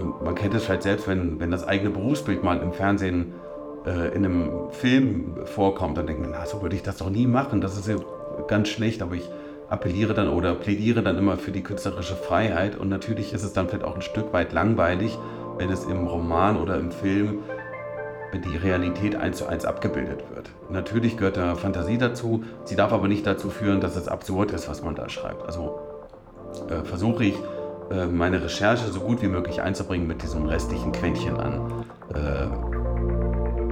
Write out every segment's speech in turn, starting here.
Und man kennt es vielleicht selbst, wenn, wenn das eigene Berufsbild mal im Fernsehen äh, in einem Film vorkommt, dann denkt man, na, so würde ich das doch nie machen, das ist ja ganz schlecht, aber ich appelliere dann oder plädiere dann immer für die künstlerische Freiheit und natürlich ist es dann vielleicht auch ein Stück weit langweilig, wenn es im Roman oder im Film die Realität eins zu eins abgebildet wird. Natürlich gehört da Fantasie dazu, sie darf aber nicht dazu führen, dass es absurd ist, was man da schreibt. Also äh, versuche ich, äh, meine Recherche so gut wie möglich einzubringen mit diesem restlichen Quäntchen an, äh,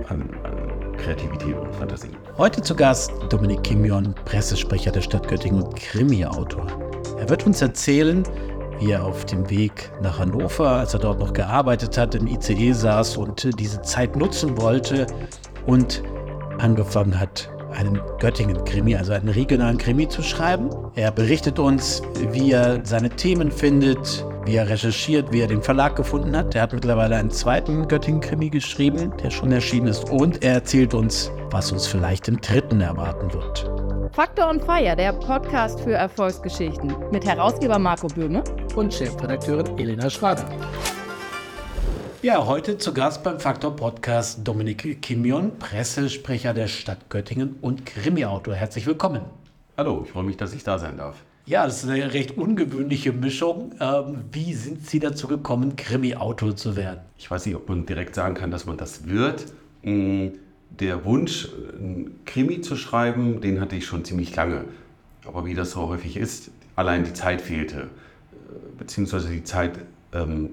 an, an Kreativität und Fantasie. Heute zu Gast Dominik Kimion, Pressesprecher der Stadt Göttingen und Krimi-Autor. Er wird uns erzählen, wie er auf dem Weg nach Hannover, als er dort noch gearbeitet hat, im ICE saß und diese Zeit nutzen wollte und angefangen hat, einen Göttingen-Krimi, also einen regionalen Krimi zu schreiben. Er berichtet uns, wie er seine Themen findet, wie er recherchiert, wie er den Verlag gefunden hat. Er hat mittlerweile einen zweiten Göttingen-Krimi geschrieben, der schon erschienen ist. Und er erzählt uns, was uns vielleicht im dritten erwarten wird. Faktor on Fire, der Podcast für Erfolgsgeschichten mit Herausgeber Marco Böhme und Chefredakteurin Elena Schrader. Ja, heute zu Gast beim Faktor Podcast Dominik Kimion, Pressesprecher der Stadt Göttingen und Krimi-Autor. Herzlich willkommen. Hallo, ich freue mich, dass ich da sein darf. Ja, das ist eine recht ungewöhnliche Mischung. Ähm, wie sind Sie dazu gekommen, Krimi-Autor zu werden? Ich weiß nicht, ob man direkt sagen kann, dass man das wird. Mm, der Wunsch, ein Krimi zu schreiben, den hatte ich schon ziemlich lange. Aber wie das so häufig ist, allein die Zeit fehlte. Äh, beziehungsweise die Zeit, ähm,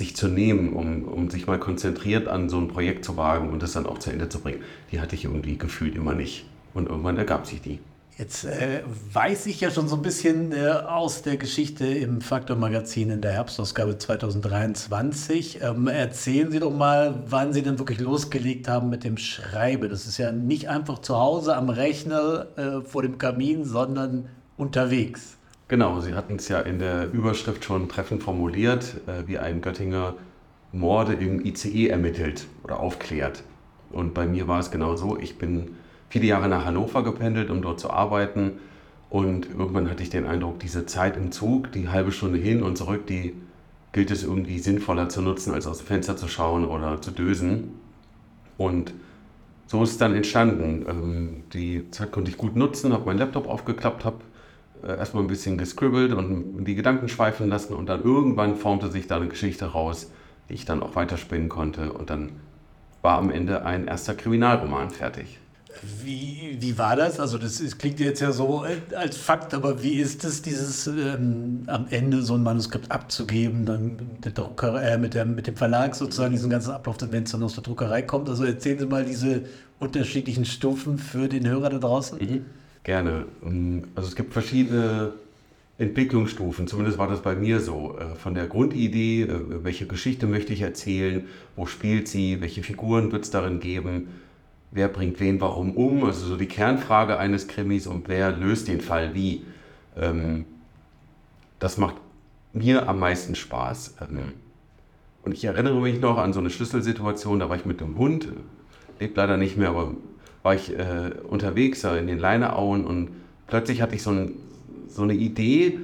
sich zu nehmen, um, um sich mal konzentriert an so ein Projekt zu wagen und das dann auch zu Ende zu bringen. Die hatte ich irgendwie gefühlt immer nicht. Und irgendwann ergab sich die. Jetzt äh, weiß ich ja schon so ein bisschen äh, aus der Geschichte im Faktor Magazin in der Herbstausgabe 2023. Ähm, erzählen Sie doch mal, wann Sie denn wirklich losgelegt haben mit dem Schreiben. Das ist ja nicht einfach zu Hause am Rechner äh, vor dem Kamin, sondern unterwegs. Genau, Sie hatten es ja in der Überschrift schon treffend formuliert, äh, wie ein Göttinger Morde im ICE ermittelt oder aufklärt. Und bei mir war es genau so. Ich bin viele Jahre nach Hannover gependelt, um dort zu arbeiten. Und irgendwann hatte ich den Eindruck, diese Zeit im Zug, die halbe Stunde hin und zurück, die gilt es irgendwie sinnvoller zu nutzen, als aus dem Fenster zu schauen oder zu dösen. Und so ist es dann entstanden. Ähm, die Zeit konnte ich gut nutzen, habe meinen Laptop aufgeklappt, habe erstmal ein bisschen gescribbelt und die Gedanken schweifen lassen und dann irgendwann formte sich da eine Geschichte raus, die ich dann auch weiterspinnen konnte. Und dann war am Ende ein erster Kriminalroman fertig. Wie, wie war das? Also das ist, klingt jetzt ja so äh, als Fakt, aber wie ist es, dieses ähm, am Ende so ein Manuskript abzugeben, dann mit, Drucker, äh, mit, der, mit dem Verlag sozusagen diesen ganzen Ablauf, wenn es dann aus der Druckerei kommt? Also erzählen Sie mal diese unterschiedlichen Stufen für den Hörer da draußen. Mhm. Gerne. Ähm, also es gibt verschiedene Entwicklungsstufen, zumindest war das bei mir so. Äh, von der Grundidee, äh, welche Geschichte möchte ich erzählen, wo spielt sie, welche Figuren wird es darin geben, wer bringt wen warum um, also so die Kernfrage eines Krimis und wer löst den Fall wie. Ähm, das macht mir am meisten Spaß. Ähm, und ich erinnere mich noch an so eine Schlüsselsituation, da war ich mit dem Hund, lebt leider nicht mehr, aber war ich äh, unterwegs in den Leineauen und plötzlich hatte ich so, ein, so eine Idee,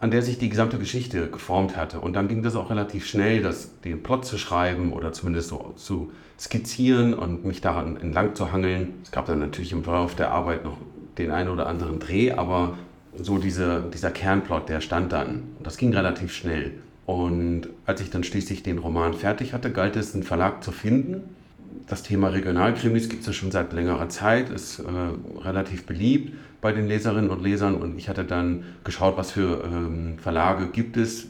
an der sich die gesamte Geschichte geformt hatte. Und dann ging das auch relativ schnell, das, den Plot zu schreiben oder zumindest so zu skizzieren und mich daran entlang zu hangeln. Es gab dann natürlich im Verlauf der Arbeit noch den einen oder anderen Dreh, aber so diese, dieser Kernplot, der stand dann. Und das ging relativ schnell. Und als ich dann schließlich den Roman fertig hatte, galt es, einen Verlag zu finden. Das Thema Regionalkrimis gibt es ja schon seit längerer Zeit, ist äh, relativ beliebt bei den Leserinnen und Lesern und ich hatte dann geschaut, was für ähm, Verlage gibt es,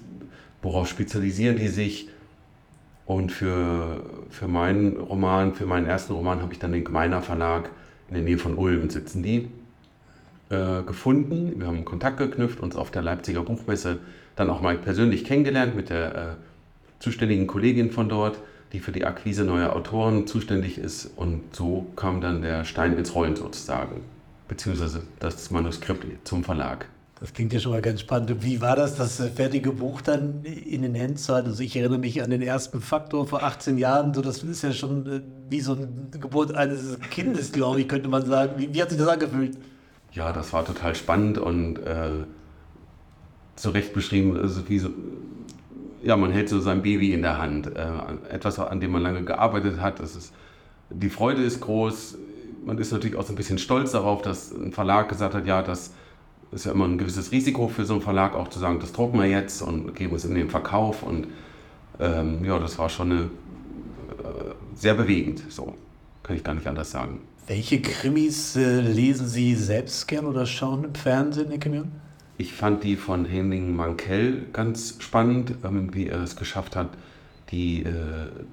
worauf spezialisieren die sich. Und für, für meinen Roman, für meinen ersten Roman habe ich dann den Gemeiner Verlag in der Nähe von Ulm sitzen die äh, gefunden. Wir haben Kontakt geknüpft, uns auf der Leipziger Buchmesse dann auch mal persönlich kennengelernt mit der äh, zuständigen Kollegin von dort, die für die Akquise neuer Autoren zuständig ist. Und so kam dann der Stein ins Rollen sozusagen beziehungsweise das Manuskript zum Verlag. Das klingt ja schon mal ganz spannend. Wie war das, das fertige Buch dann in den Händen zu halten? Also ich erinnere mich an den ersten Faktor vor 18 Jahren. So, das ist ja schon äh, wie so eine Geburt eines Kindes, glaube ich, könnte man sagen. Wie, wie, hat sich das angefühlt? Ja, das war total spannend und äh, so recht beschrieben, also wie so, ja, man hält so sein Baby in der Hand. Äh, etwas, an dem man lange gearbeitet hat. Das ist, die Freude ist groß. Man ist natürlich auch so ein bisschen stolz darauf, dass ein Verlag gesagt hat, ja, das ist ja immer ein gewisses Risiko für so einen Verlag, auch zu sagen, das drucken wir jetzt und geben es in den Verkauf. Und ähm, ja, das war schon eine, äh, sehr bewegend. So kann ich gar nicht anders sagen. Welche Krimis äh, lesen Sie selbst gern oder schauen im Fernsehen, Herr Kimion? Ich fand die von Henning Mankell ganz spannend, ähm, wie er es geschafft hat, die, äh,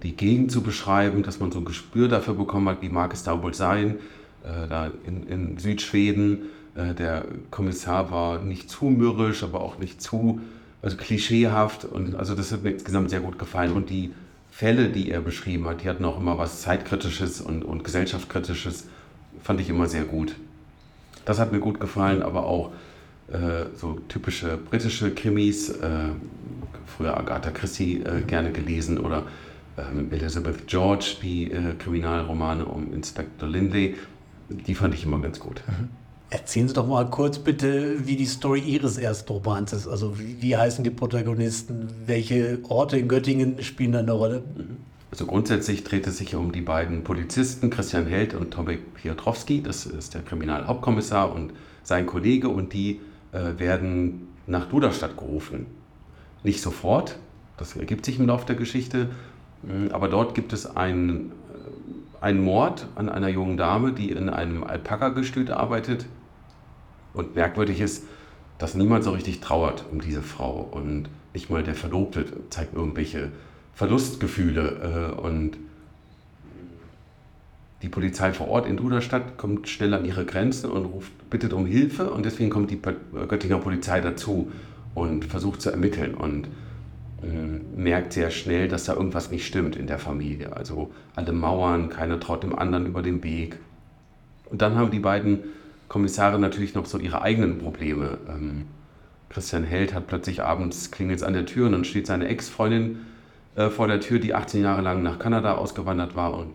die Gegend zu beschreiben, dass man so ein Gespür dafür bekommen hat, wie mag es da wohl sein, äh, da in, in Südschweden. Äh, der Kommissar war nicht zu mürrisch, aber auch nicht zu also klischeehaft. Und also das hat mir insgesamt sehr gut gefallen. Und die Fälle, die er beschrieben hat, die hatten auch immer was Zeitkritisches und, und Gesellschaftskritisches, fand ich immer sehr gut. Das hat mir gut gefallen, aber auch so typische britische Krimis, äh, früher Agatha Christie äh, gerne gelesen oder ähm, Elizabeth George, die äh, Kriminalromane um Inspector Lindley, die fand ich immer ganz gut. Mhm. Erzählen Sie doch mal kurz bitte, wie die Story Ihres ersten Romans ist. Also wie, wie heißen die Protagonisten? Welche Orte in Göttingen spielen da eine Rolle? Mhm. Also grundsätzlich dreht es sich um die beiden Polizisten, Christian Held und Tomek Piotrowski. Das ist der Kriminalhauptkommissar und sein Kollege. Und die äh, werden nach Duderstadt gerufen. Nicht sofort, das ergibt sich im Laufe der Geschichte, mm, aber dort gibt es einen, äh, einen Mord an einer jungen Dame, die in einem Alpaka-Gestüt arbeitet und merkwürdig ist, dass niemand so richtig trauert um diese Frau und nicht mal der Verlobte zeigt irgendwelche Verlustgefühle. Äh, und die Polizei vor Ort in Duderstadt kommt schnell an ihre Grenzen und ruft, bittet um Hilfe und deswegen kommt die Göttinger Polizei dazu und versucht zu ermitteln und äh, merkt sehr schnell, dass da irgendwas nicht stimmt in der Familie. Also alle Mauern, keiner traut dem anderen über den Weg. Und dann haben die beiden Kommissare natürlich noch so ihre eigenen Probleme. Ähm, Christian Held hat plötzlich abends klingelt an der Tür und dann steht seine Ex-Freundin äh, vor der Tür, die 18 Jahre lang nach Kanada ausgewandert war und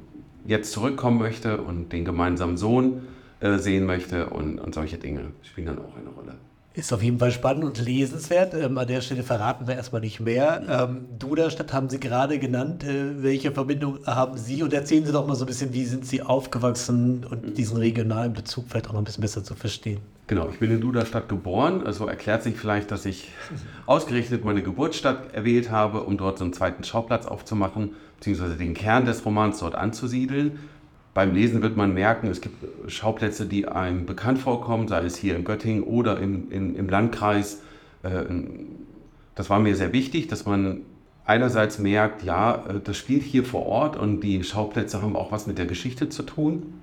jetzt zurückkommen möchte und den gemeinsamen Sohn äh, sehen möchte und, und solche Dinge spielen dann auch eine Rolle. Ist auf jeden Fall spannend und lesenswert. Ähm, an der Stelle verraten wir erstmal nicht mehr. Ähm, Duderstadt haben Sie gerade genannt. Äh, welche Verbindung haben Sie? Und erzählen Sie doch mal so ein bisschen, wie sind Sie aufgewachsen und diesen regionalen Bezug vielleicht auch noch ein bisschen besser zu verstehen. Genau, ich bin in Duderstadt geboren. Also erklärt sich vielleicht, dass ich ausgerechnet meine Geburtsstadt erwählt habe, um dort so einen zweiten Schauplatz aufzumachen, beziehungsweise den Kern des Romans dort anzusiedeln beim Lesen wird man merken, es gibt Schauplätze, die einem bekannt vorkommen, sei es hier in Göttingen oder im, im, im Landkreis. Äh, das war mir sehr wichtig, dass man einerseits merkt, ja, äh, das spielt hier vor Ort und die Schauplätze haben auch was mit der Geschichte zu tun.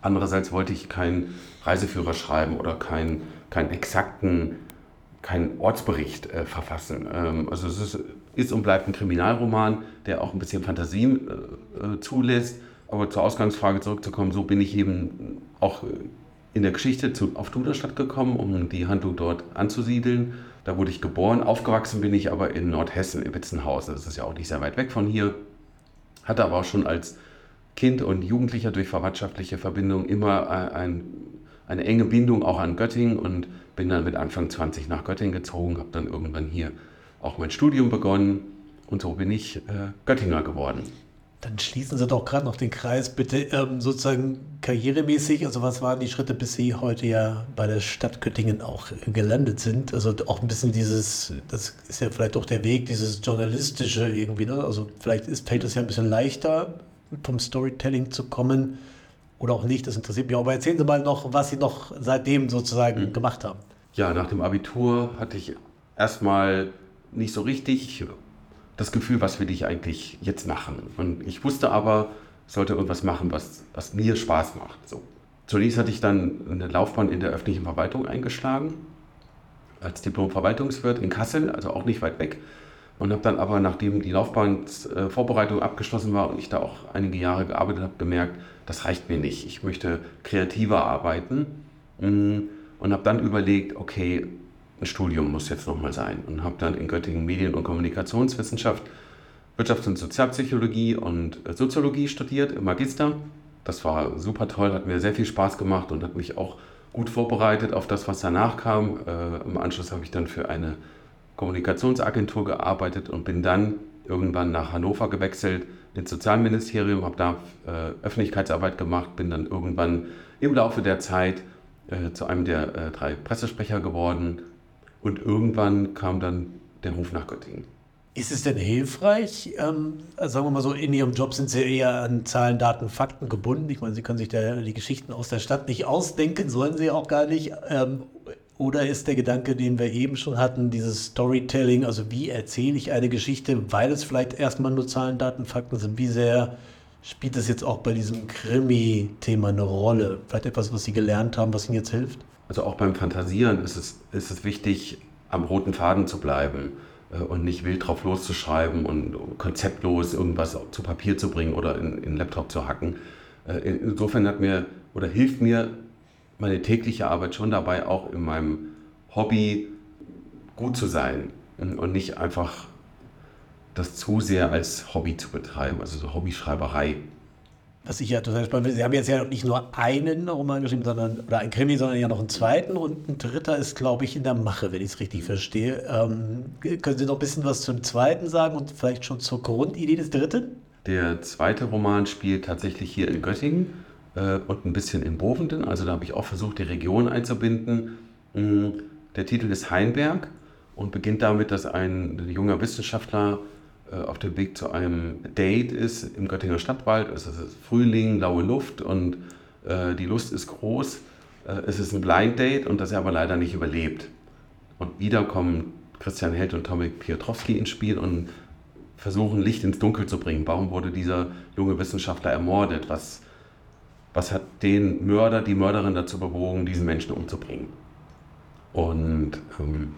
Andererseits wollte ich keinen Reiseführer schreiben oder keinen, keinen exakten, keinen Ortsbericht äh, verfassen. Ähm, also es ist, ist, und bleibt ein Kriminalroman, der auch ein bisschen Fantasie äh, äh zulässt aber zur Ausgangsfrage zurückzukommen, so bin ich eben auch in der Geschichte zu, auf Duderstadt gekommen, um die Handlung dort anzusiedeln. Da wurde ich geboren. Aufgewachsen bin ich aber in Nordhessen, in Witzenhausen. Das ist ja auch nicht sehr weit weg von hier. Hatte aber auch schon als Kind und Jugendlicher durch verwandtschaftliche Verbindung immer ein, eine enge Bindung auch an Göttingen und bin dann mit Anfang 20 nach Göttingen gezogen, habe dann irgendwann hier auch mein Studium begonnen und so bin ich äh, Göttinger geworden. Dann schließen Sie doch gerade noch den Kreis, bitte ähm, sozusagen karrieremäßig. Also was waren die Schritte, bis Sie heute ja bei der Stadt Göttingen auch gelandet sind? Also auch ein bisschen dieses, das ist ja vielleicht auch der Weg, dieses journalistische irgendwie. Ne? Also vielleicht ist, fällt es ja ein bisschen leichter, vom Storytelling zu kommen oder auch nicht. Das interessiert mich. Aber erzählen Sie mal noch, was Sie noch seitdem sozusagen mhm. gemacht haben. Ja, nach dem Abitur hatte ich erstmal nicht so richtig das Gefühl, was will ich eigentlich jetzt machen. Und ich wusste aber, sollte irgendwas machen, was, was mir Spaß macht. So. Zunächst hatte ich dann eine Laufbahn in der öffentlichen Verwaltung eingeschlagen, als Diplom-Verwaltungswirt in Kassel, also auch nicht weit weg. Und habe dann aber, nachdem die Laufbahnvorbereitung abgeschlossen war und ich da auch einige Jahre gearbeitet habe, gemerkt, das reicht mir nicht. Ich möchte kreativer arbeiten mm, und habe dann überlegt, okay, ein Studium muss jetzt nochmal sein. Und habe dann in Göttingen Medien- und Kommunikationswissenschaft, Wirtschafts- und Sozialpsychologie und äh, Soziologie studiert im Magister. Das war super toll, hat mir sehr viel Spaß gemacht und hat mich auch gut vorbereitet auf das, was danach kam. Äh, Im Anschluss habe ich dann für eine Kommunikationsagentur gearbeitet und bin dann irgendwann nach Hannover gewechselt ins Sozialministerium, habe da äh, Öffentlichkeitsarbeit gemacht, bin dann irgendwann im Laufe der Zeit äh, zu einem der äh, drei Pressesprecher geworden und irgendwann kam dann der Ruf nach Göttingen. Ist es denn hilfreich? Ähm, also sagen wir mal so, in Ihrem Job sind Sie eher an Zahlen, Daten, Fakten gebunden. Ich meine, Sie können sich da die Geschichten aus der Stadt nicht ausdenken, sollen Sie auch gar nicht. Ähm, oder ist der Gedanke, den wir eben schon hatten, dieses Storytelling, also wie erzähle ich eine Geschichte, weil es vielleicht erstmal nur Zahlen, Daten, Fakten sind, wie sehr spielt das jetzt auch bei diesem Krimi-Thema eine Rolle? Vielleicht etwas, was Sie gelernt haben, was Ihnen jetzt hilft? Also auch beim Fantasieren ist es, ist es wichtig, am roten Faden zu bleiben äh, und nicht wild drauf loszuschreiben und konzeptlos irgendwas zu Papier zu bringen oder in, in Laptop zu hacken. Äh, insofern hat mir oder hilft mir meine tägliche Arbeit schon dabei, auch in meinem Hobby gut zu sein und nicht einfach das zu sehr als Hobby zu betreiben, also so Hobbyschreiberei. Was ich ja total spannend finde, Sie haben jetzt ja nicht nur einen Roman geschrieben, sondern, oder ein Krimi, sondern ja noch einen zweiten und ein dritter ist, glaube ich, in der Mache, wenn ich es richtig verstehe. Ähm, können Sie noch ein bisschen was zum zweiten sagen und vielleicht schon zur Grundidee des dritten? Der zweite Roman spielt tatsächlich hier in Göttingen äh, und ein bisschen in Bovenden. Also da habe ich auch versucht, die Region einzubinden. Mm, der Titel ist Heinberg und beginnt damit, dass ein junger Wissenschaftler auf dem Weg zu einem Date ist im Göttinger Stadtwald. Es ist Frühling, laue Luft und äh, die Lust ist groß. Äh, es ist ein Blind Date und das er aber leider nicht überlebt. Und wieder kommen Christian Held und Tomek Piotrowski ins Spiel und versuchen Licht ins Dunkel zu bringen. Warum wurde dieser junge Wissenschaftler ermordet? Was was hat den Mörder, die Mörderin dazu bewogen, diesen Menschen umzubringen. Und ähm,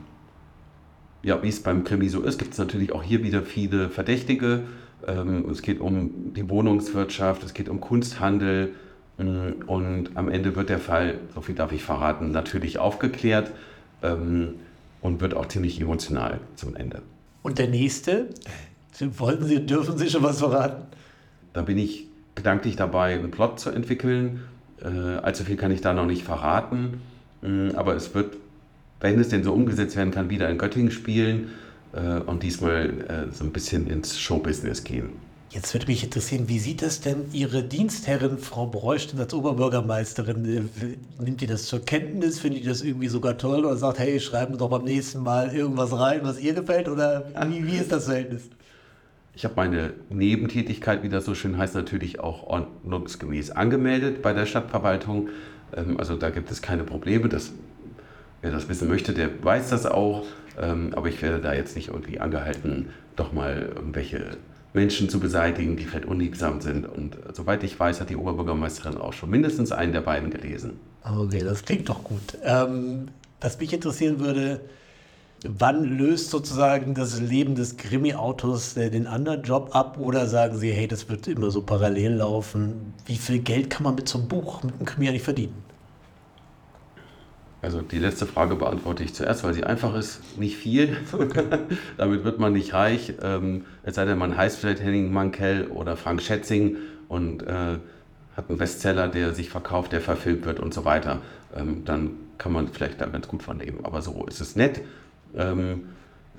ja, wie es beim Krimi so ist, gibt es natürlich auch hier wieder viele Verdächtige. Ähm, es geht um die Wohnungswirtschaft, es geht um Kunsthandel ähm, und am Ende wird der Fall, so viel darf ich verraten, natürlich aufgeklärt ähm, und wird auch ziemlich emotional zum Ende. Und der nächste? Wollten Sie, dürfen Sie schon was verraten? Da bin ich gedanklich dabei, einen Plot zu entwickeln. Äh, allzu viel kann ich da noch nicht verraten. Mm, aber es wird, wenn es denn so umgesetzt werden kann, wieder in Göttingen spielen äh, und diesmal äh, so ein bisschen ins Showbusiness gehen. Jetzt würde mich interessieren, wie sieht das denn Ihre Dienstherrin, Frau Bräuchten, als Oberbürgermeisterin? Äh, nimmt die das zur Kenntnis? Findet die das irgendwie sogar toll oder sagt, hey, schreiben Sie doch beim nächsten Mal irgendwas rein, was ihr gefällt? Oder wie, wie ist das Verhältnis? Ich habe meine Nebentätigkeit, wie das so schön heißt, natürlich auch ordnungsgemäß angemeldet bei der Stadtverwaltung. Ähm, also da gibt es keine Probleme. Das, wer das wissen möchte, der weiß das auch. Ähm, aber ich werde da jetzt nicht irgendwie angehalten, doch mal irgendwelche Menschen zu beseitigen, die vielleicht unliebsam sind. Und soweit ich weiß, hat die Oberbürgermeisterin auch schon mindestens einen der beiden gelesen. Okay, das klingt doch gut. Ähm, was mich interessieren würde, Wann löst sozusagen das Leben des Krimi-Autos äh, den anderen Job ab oder sagen Sie, hey, das wird immer so parallel laufen? Wie viel Geld kann man mit so einem Buch, mit einem Krimi eigentlich verdienen? Also die letzte Frage beantworte ich zuerst, weil sie einfach ist. Nicht viel. Damit wird man nicht reich. Ähm, es sei denn, man heißt vielleicht Henning Mankell oder Frank Schätzing und äh, hat einen Bestseller, der sich verkauft, der verfilmt wird und so weiter. Ähm, dann kann man vielleicht da ganz gut von leben. Aber so ist es nett. Ähm,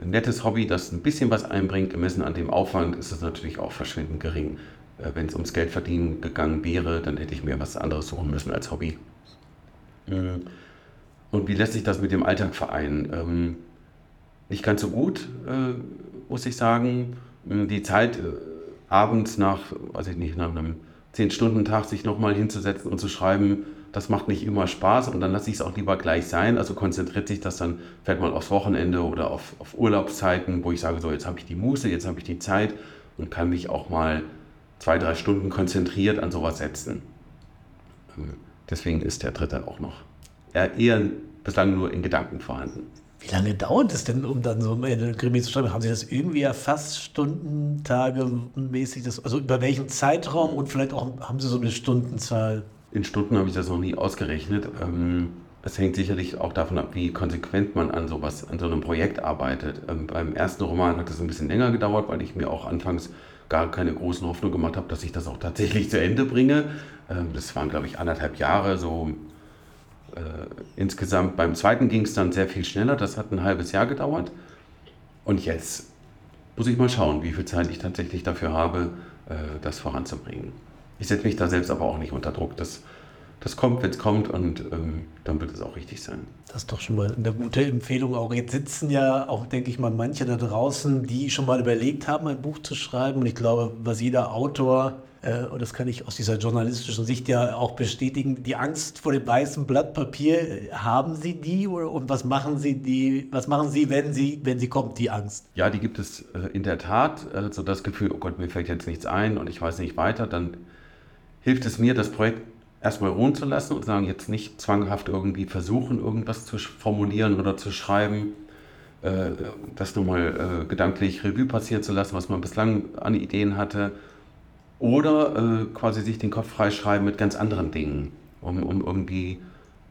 ein nettes Hobby, das ein bisschen was einbringt, gemessen an dem Aufwand, ist es natürlich auch verschwindend gering. Äh, Wenn es ums Geldverdienen gegangen wäre, dann hätte ich mir was anderes suchen müssen als Hobby. Mhm. Und wie lässt sich das mit dem Alltag vereinen? Ähm, nicht ganz so gut, äh, muss ich sagen. Hm, die Zeit, äh, abends nach, weiß ich nicht, nach einem 10-Stunden-Tag sich nochmal hinzusetzen und zu schreiben, das macht nicht immer Spaß und dann lasse ich es auch lieber gleich sein. Also konzentriert sich das dann vielleicht mal aufs Wochenende oder auf, auf Urlaubszeiten, wo ich sage, so jetzt habe ich die Muße, jetzt habe ich die Zeit und kann mich auch mal zwei, drei Stunden konzentriert an sowas setzen. Ähm, deswegen ist der dritte auch noch eher bislang nur in Gedanken vorhanden. Wie lange dauert es denn, um dann so eine Krimi zu schreiben? Haben Sie das irgendwie erfasst, Stunden, Tage mäßig? Das, also über welchen Zeitraum und vielleicht auch haben Sie so eine Stundenzahl? In Stunden habe ich das noch nie ausgerechnet. Ähm, es hängt sicherlich auch davon ab, wie konsequent man an sowas, an so einem Projekt arbeitet. Ähm, beim ersten Roman hat es ein bisschen länger gedauert, weil ich mir auch anfangs gar keine großen Hoffnung gemacht habe, dass ich das auch tatsächlich zu Ende bringe. Ähm, das waren, glaube ich, anderthalb Jahre so insgesamt. Beim zweiten ging es dann sehr viel schneller. Das hat ein halbes Jahr gedauert. Und jetzt muss ich mal schauen, wie viel Zeit ich tatsächlich dafür habe, äh, das voranzubringen. Ich setze mich da selbst aber auch nicht unter Druck. Das, das kommt, wenn es kommt und ähm, dann wird es auch richtig sein. Das ist doch schon mal eine gute Empfehlung. Auch jetzt sitzen ja auch, denke ich mal, manche da draußen, die schon mal überlegt haben, ein Buch zu schreiben. Und ich glaube, was jeder Autor, äh, und das kann ich aus dieser journalistischen Sicht ja auch bestätigen, die Angst vor dem weißen Blatt Papier, äh, haben Sie die oder, und was machen Sie die, was machen Sie, wenn sie, wenn sie kommt, die Angst? Ja, die gibt es äh, in der Tat. Äh, so das Gefühl, oh Gott, mir fällt jetzt nichts ein und ich weiß nicht weiter, dann hilft es mir, das Projekt erstmal ruhen zu lassen und sagen, jetzt nicht zwanghaft irgendwie versuchen, irgendwas zu formulieren oder zu schreiben, äh, das nochmal äh, gedanklich Revue passieren zu lassen, was man bislang an Ideen hatte, oder äh, quasi sich den Kopf freischreiben mit ganz anderen Dingen, um, um irgendwie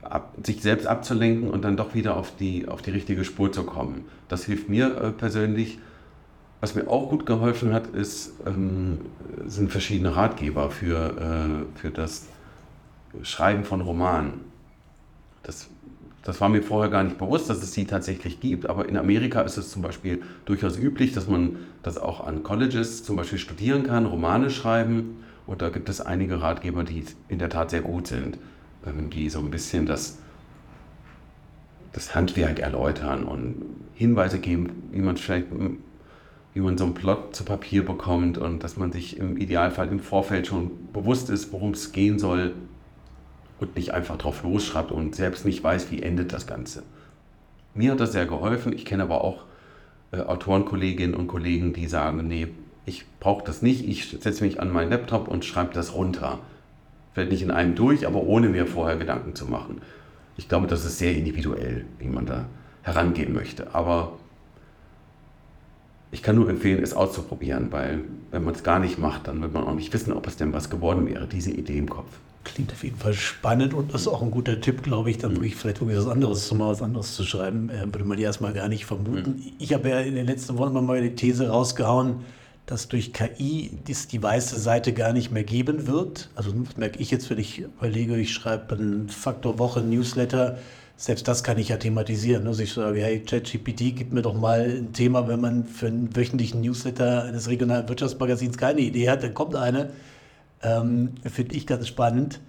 ab, sich selbst abzulenken und dann doch wieder auf die, auf die richtige Spur zu kommen. Das hilft mir äh, persönlich. Was mir auch gut geholfen hat, ist, ähm, sind verschiedene Ratgeber für, äh, für das Schreiben von Romanen. Das, das war mir vorher gar nicht bewusst, dass es sie tatsächlich gibt, aber in Amerika ist es zum Beispiel durchaus üblich, dass man das auch an Colleges zum Beispiel studieren kann, Romane schreiben. Und da gibt es einige Ratgeber, die in der Tat sehr gut sind, ähm, die so ein bisschen das, das Handwerk erläutern und Hinweise geben, wie man vielleicht wie man so einen Plot zu Papier bekommt und dass man sich im Idealfall im Vorfeld schon bewusst ist, worum es gehen soll, und nicht einfach drauf losschreibt und selbst nicht weiß, wie endet das Ganze. Mir hat das sehr geholfen. Ich kenne aber auch äh, Autorenkolleginnen und Kollegen, die sagen, nee, ich brauche das nicht. Ich setze mich an meinen Laptop und schreibe das runter. Fällt nicht in einem durch, aber ohne mir vorher Gedanken zu machen. Ich glaube, das ist sehr individuell, wie man da herangehen möchte. Aber ich kann nur empfehlen, es auszuprobieren, weil wenn man es gar nicht macht, dann wird man auch nicht wissen, ob es denn was geworden wäre, diese Idee im Kopf. Klingt auf jeden Fall spannend und das ist auch ein guter Tipp, glaube ich, dann wirklich vielleicht irgendwie was anderes, mal was anderes zu schreiben, äh, würde man ja erstmal gar nicht vermuten. Mhm. Ich habe ja in den letzten Wochen mal die These rausgehauen, dass durch KI dies die weiße Seite gar nicht mehr geben wird. Also das merke ich jetzt, wenn ich überlege, ich schreibe einen Faktor Woche Newsletter, selbst das kann ich ja thematisieren. Also ich sage, hey, ChatGPT, gib mir doch mal ein Thema, wenn man für einen wöchentlichen Newsletter eines regionalen Wirtschaftsmagazins keine Idee hat, dann kommt eine ähm, Finde ich ganz spannend.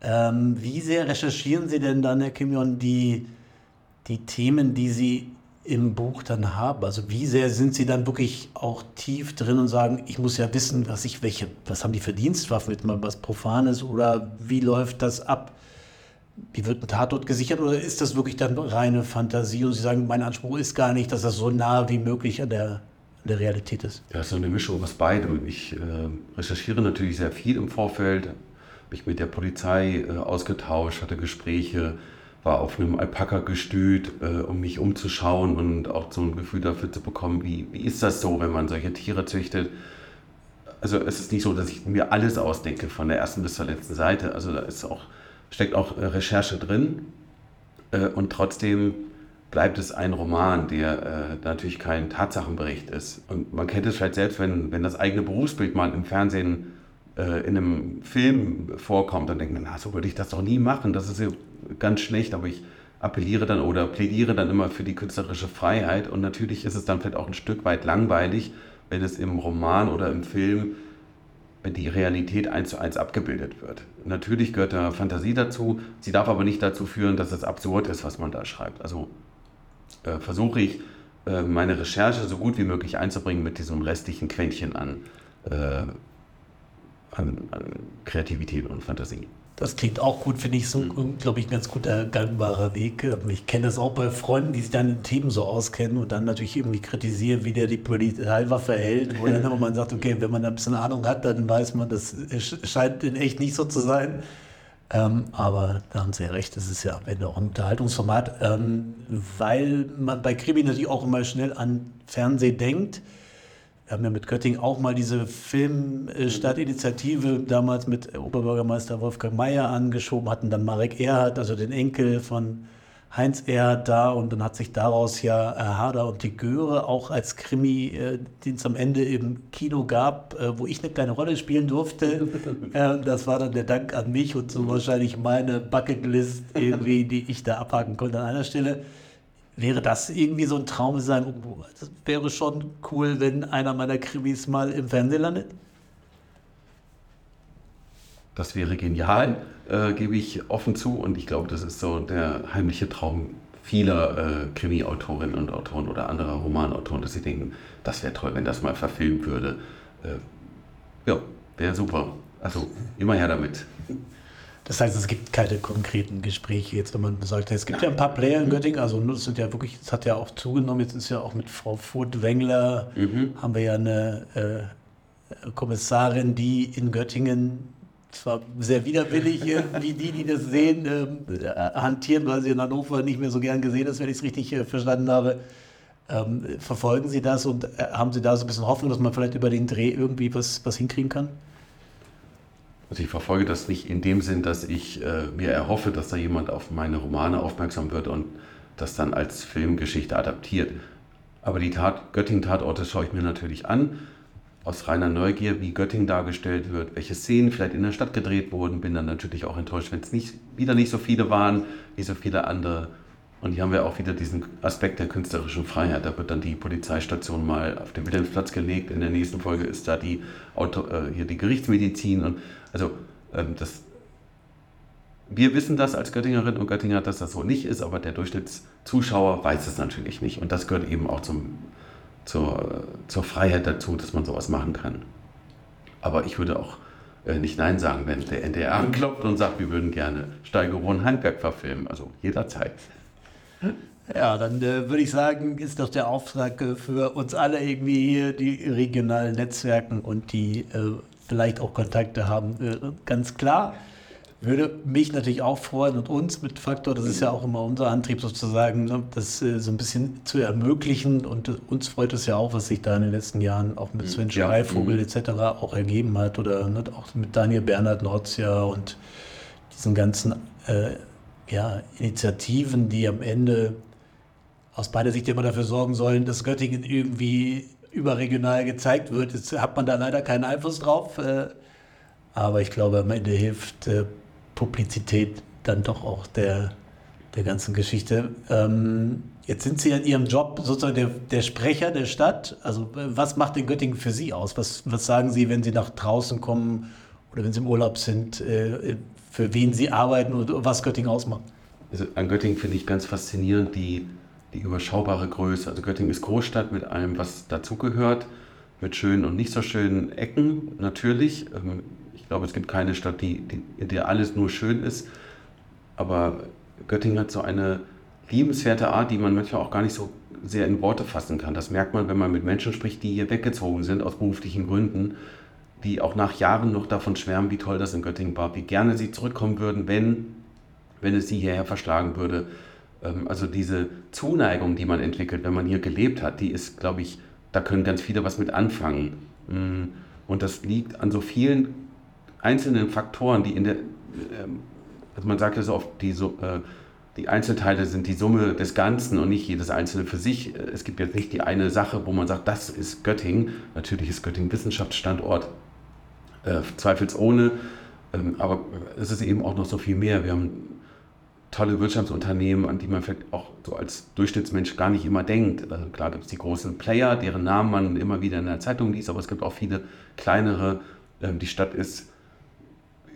Ähm, wie sehr recherchieren Sie denn dann, Herr Kimion, die, die Themen, die Sie im Buch dann haben? Also wie sehr sind Sie dann wirklich auch tief drin und sagen, ich muss ja wissen, was ich, welche, was haben die für Dienstwaffen, jetzt mal was Profanes oder wie läuft das ab? Wie wird ein Tatort gesichert oder ist das wirklich dann reine Fantasie und Sie sagen, mein Anspruch ist gar nicht, dass das so nah wie möglich an der der Realität ist? Ja, so eine Mischung aus beidem. Ich äh, recherchiere natürlich sehr viel im Vorfeld, mich mit der Polizei äh, ausgetauscht, hatte Gespräche, war auf einem Alpaka-Gestüt, äh, um mich umzuschauen und auch so ein Gefühl dafür zu bekommen, wie, wie ist das so, wenn man solche Tiere züchtet. Also es ist nicht so, dass ich mir alles ausdenke, von der ersten bis zur letzten Seite. Also da ist auch, steckt auch äh, Recherche drin. Äh, und trotzdem bleibt es ein Roman, der äh, natürlich kein Tatsachenbericht ist. Und man kennt es vielleicht selbst, wenn, wenn das eigene Berufsbild mal im Fernsehen äh, in einem Film vorkommt, dann denkt man, na, so würde ich das doch nie machen, das ist ja ganz schlecht, aber ich appelliere dann oder plädiere dann immer für die künstlerische Freiheit und natürlich ist es dann vielleicht auch ein Stück weit langweilig, wenn es im Roman oder im Film wenn die Realität eins zu eins abgebildet wird. Natürlich gehört da Fantasie dazu, sie darf aber nicht dazu führen, dass es absurd ist, was man da schreibt. Also äh, versuche ich, äh, meine Recherche so gut wie möglich einzubringen mit diesem restlichen Quäntchen an, äh, an, an Kreativität und Fantasie. Das klingt auch gut, finde ich, so, mhm. glaube ich, ein ganz guter, gangbarer Weg. Ich kenne das auch bei Freunden, die sich dann in Themen so auskennen und dann natürlich irgendwie kritisieren, wie der die Polizeiwaffe hält. Wo dann aber man sagt, okay, wenn man da ein bisschen Ahnung hat, dann weiß man, das scheint in echt nicht so zu sein. Ähm, aber da haben Sie ja recht, das ist ja am Ende auch ein Unterhaltungsformat, ähm, weil man bei Krimi natürlich auch immer schnell an Fernsehen denkt. Wir haben ja mit Göttingen auch mal diese Filmstadtinitiative damals mit Oberbürgermeister Wolfgang Mayer angeschoben, hatten dann Marek Erhardt, also den Enkel von Heinz Erhardt da und dann hat sich daraus ja äh, Harder und die Göre auch als Krimi, äh, den es am Ende im Kino gab, äh, wo ich eine kleine Rolle spielen durfte. Äh, das war dann der Dank an mich und so wahrscheinlich meine Bucketlist irgendwie, die ich da abhaken konnte an einer Stelle. wäre das irgendwie so ein Traum, sagen, oh, das wäre schon cool, wenn einer meiner Krimis mal im Fernsehen landet? Das wäre genial, äh, gebe ich offen zu. Und ich glaube, das ist so der heimliche Traum vieler äh, Krimi-Autorinnen und Autoren oder anderer Romanautoren, dass sie denken, das wäre toll, wenn das mal verfilmt würde. Äh, ja, wäre super. Also immer her damit. Das heißt, es gibt keine konkreten Gespräche jetzt, wenn man sagt, es gibt ja ein paar Player in Göttingen, also es sind ja wirklich, es hat ja auch zugenommen, jetzt ist ja auch mit Frau Furt-Wengler, mhm. haben wir ja eine äh, Kommissarin, die in Göttingen zwar sehr widerwillig, wie die, die das sehen, äh, hantieren, weil sie in Hannover nicht mehr so gern gesehen ist, wenn ich es richtig äh, verstanden habe. Ähm, verfolgen Sie das und äh, haben Sie da so ein bisschen Hoffnung, dass man vielleicht über den Dreh irgendwie was, was hinkriegen kann? Also ich verfolge das nicht in dem Sinn, dass ich äh, mir erhoffe, dass da jemand auf meine Romane aufmerksam wird und das dann als Filmgeschichte adaptiert. Aber die Tat, Göttingen-Tatorte schaue ich mir natürlich an aus reiner Neugier, wie Göttingen dargestellt wird, welche Szenen vielleicht in der Stadt gedreht wurden. Bin dann natürlich auch enttäuscht, wenn es nicht, wieder nicht so viele waren, wie so viele andere. Und hier haben wir auch wieder diesen Aspekt der künstlerischen Freiheit. Da wird dann die Polizeistation mal auf den Wilhelmsplatz gelegt. In der nächsten Folge ist da die, Auto, äh, hier die Gerichtsmedizin. Und also ähm, das, wir wissen das als Göttingerin und Göttinger, dass das so nicht ist, aber der Durchschnittszuschauer weiß es natürlich nicht. Und das gehört eben auch zum zur, zur Freiheit dazu, dass man sowas machen kann. Aber ich würde auch äh, nicht Nein sagen, wenn der NDR anklopft und sagt, wir würden gerne Steigerung Handwerk verfilmen. Also jederzeit. Ja, dann äh, würde ich sagen, ist doch der Auftrag äh, für uns alle irgendwie hier, die regionalen Netzwerken und die äh, vielleicht auch Kontakte haben, äh, ganz klar. Würde mich natürlich auch freuen und uns mit Faktor, das ist ja auch immer unser Antrieb sozusagen, ne, das äh, so ein bisschen zu ermöglichen. Und uns freut es ja auch, was sich da in den letzten Jahren auch mit Sven Schreivogel ja. Mhm. etc. auch ergeben hat oder ne, auch mit Daniel Bernhard Norzia und diesen ganzen äh, ja, Initiativen, die am Ende aus beider Sicht immer dafür sorgen sollen, dass Göttingen irgendwie überregional gezeigt wird. Jetzt hat man da leider keinen Einfluss drauf. Äh, aber ich glaube, am Ende hilft äh, Publizität dann doch auch der, der ganzen Geschichte. Ähm, jetzt sind Sie in Ihrem Job sozusagen der, der Sprecher der Stadt. Also was macht den Göttingen für Sie aus? Was, was sagen Sie, wenn Sie nach draußen kommen oder wenn Sie im Urlaub sind, äh, für wen Sie arbeiten und was Göttingen ausmacht? Also an Göttingen finde ich ganz faszinierend die, die überschaubare Größe. Also Göttingen ist Großstadt mit allem, was dazugehört, mit schönen und nicht so schönen Ecken natürlich. Ähm, ich glaube, es gibt keine Stadt, die, die, in der alles nur schön ist. Aber Göttingen hat so eine liebenswerte Art, die man manchmal auch gar nicht so sehr in Worte fassen kann. Das merkt man, wenn man mit Menschen spricht, die hier weggezogen sind aus beruflichen Gründen, die auch nach Jahren noch davon schwärmen, wie toll das in Göttingen war, wie gerne sie zurückkommen würden, wenn, wenn es sie hierher verschlagen würde. Ähm, also diese Zuneigung, die man entwickelt, wenn man hier gelebt hat, die ist, glaube ich, da können ganz viele was mit anfangen. Mm, und das liegt an so vielen einzelnen Faktoren, die in der, ähm, also man sagt ja so oft, die, so, äh, die Einzelteile sind die Summe des Ganzen und nicht jedes einzelne für sich. Es gibt jetzt nicht die eine Sache, wo man sagt, das ist Göttingen. Natürlich ist Göttingen Wissenschaftsstandort, äh, zweifelsohne, ähm, aber es ist eben auch noch so viel mehr. Wir haben tolle Wirtschaftsunternehmen, an die man vielleicht auch so als Durchschnittsmensch gar nicht immer denkt. Also klar gibt es die großen Player, deren Namen man immer wieder in der Zeitung liest, aber es gibt auch viele kleinere. Ähm, die Stadt ist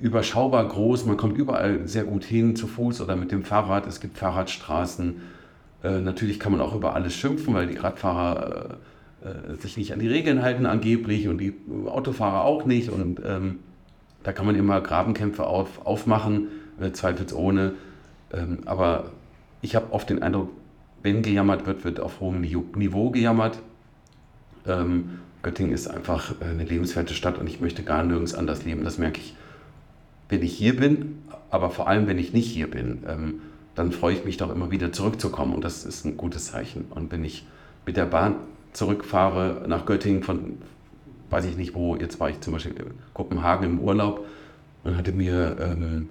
überschaubar groß, man kommt überall sehr gut hin, zu Fuß oder mit dem Fahrrad. Es gibt Fahrradstraßen. Äh, natürlich kann man auch über alles schimpfen, weil die Radfahrer äh, äh, sich nicht an die Regeln halten angeblich und die Autofahrer auch nicht. Und ähm, da kann man immer Grabenkämpfe auf, aufmachen, zweifelsohne. Ähm, aber ich habe oft den Eindruck, wenn gejammert wird, wird auf hohem Niveau gejammert. Ähm, Göttingen ist einfach eine lebenswerte Stadt und ich möchte gar nirgends anders leben. Das merke ich wenn ich hier bin, aber vor allem, wenn ich nicht hier bin, ähm, dann freue ich mich doch immer wieder zurückzukommen. Und das ist ein gutes Zeichen. Und wenn ich mit der Bahn zurückfahre nach Göttingen von, weiß ich nicht wo, jetzt war ich zum Beispiel in Kopenhagen im Urlaub und hatte mir ähm,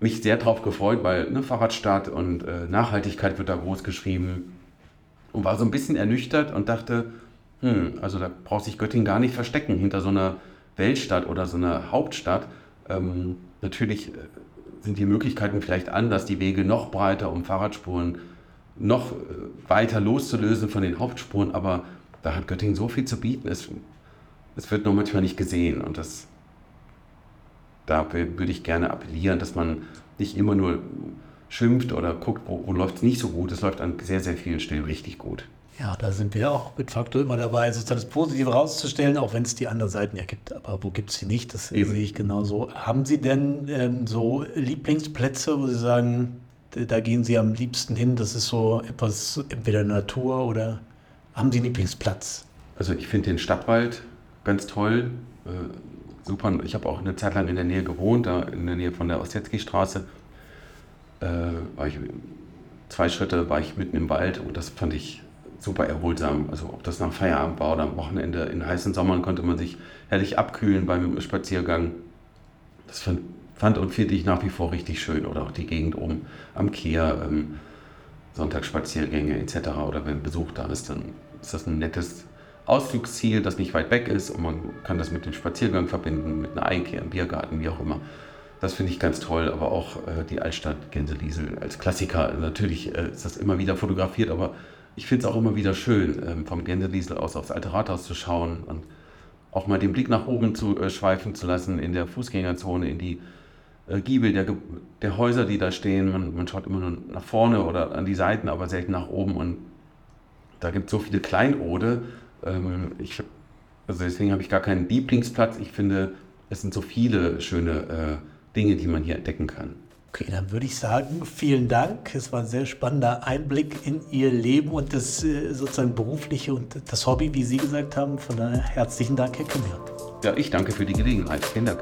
mich sehr darauf gefreut, weil ne, Fahrradstadt und äh, Nachhaltigkeit wird da groß geschrieben. Und war so ein bisschen ernüchtert und dachte, hm, also da braucht sich Göttingen gar nicht verstecken hinter so einer Weltstadt oder so einer Hauptstadt, ähm, natürlich äh, sind die Möglichkeiten vielleicht anders, die Wege noch breiter, um Fahrradspuren noch äh, weiter loszulösen von den Hauptspuren, aber da hat Göttingen so viel zu bieten. Es, es wird nur manchmal nicht gesehen und das, da würde ich gerne appellieren, dass man nicht immer nur schimpft oder guckt, wo, wo läuft es nicht so gut. Es läuft an sehr, sehr vielen Stellen richtig gut. Ja, da sind wir auch mit Faktor immer dabei, sozusagen das Positive rauszustellen, auch wenn es die anderen Seiten ja gibt. Aber wo gibt es sie nicht? Das Eben. sehe ich genauso. Haben Sie denn ähm, so Lieblingsplätze, wo Sie sagen, da gehen Sie am liebsten hin? Das ist so etwas, entweder Natur oder haben Sie einen Lieblingsplatz? Also ich finde den Stadtwald ganz toll. Äh, super. Ich habe auch eine Zeit lang in der Nähe gewohnt, da in der Nähe von der Ossietzky-Straße. Äh, war ich, zwei Schritte war ich mitten im Wald und das fand ich super erholsam. Also ob das nach Feierabend war oder am Wochenende in heißen Sommern konnte man sich herrlich abkühlen beim Spaziergang. Das fand, fand und finde ich nach wie vor richtig schön. Oder auch die Gegend oben am Kehr, ähm, Sonntagsspaziergänge etc. Oder wenn Besuch da ist, dann ist das ein nettes Ausflugsziel, das nicht weit weg ist und man kann das mit dem Spaziergang verbinden, mit einer Einkehr im Biergarten, wie auch immer. Das finde ich ganz toll, aber auch äh, die Altstadt Gänseliesel als Klassiker. Natürlich äh, ist das immer wieder fotografiert, aber ich finde es auch immer wieder schön, ähm, vom Gänseliesel aus aufs alte Rathaus zu schauen und auch mal den Blick nach oben zu äh, schweifen zu lassen in der Fußgängerzone, in die äh, Giebel der, der Häuser, die da stehen. Man, man schaut immer nur nach vorne oder an die Seiten, aber selten nach oben und da gibt es so viele Kleinode. Ähm, ich, also deswegen habe ich gar keinen Lieblingsplatz. Ich finde, es sind so viele schöne äh, Dinge, die man hier entdecken kann. Okay, dann würde ich sagen, vielen Dank. Es war ein sehr spannender Einblick in Ihr Leben und das äh, sozusagen berufliche und das Hobby, wie Sie gesagt haben. Von daher herzlichen Dank, Herr Kimmian. Ja, ich danke für die Gelegenheit. Vielen Dank.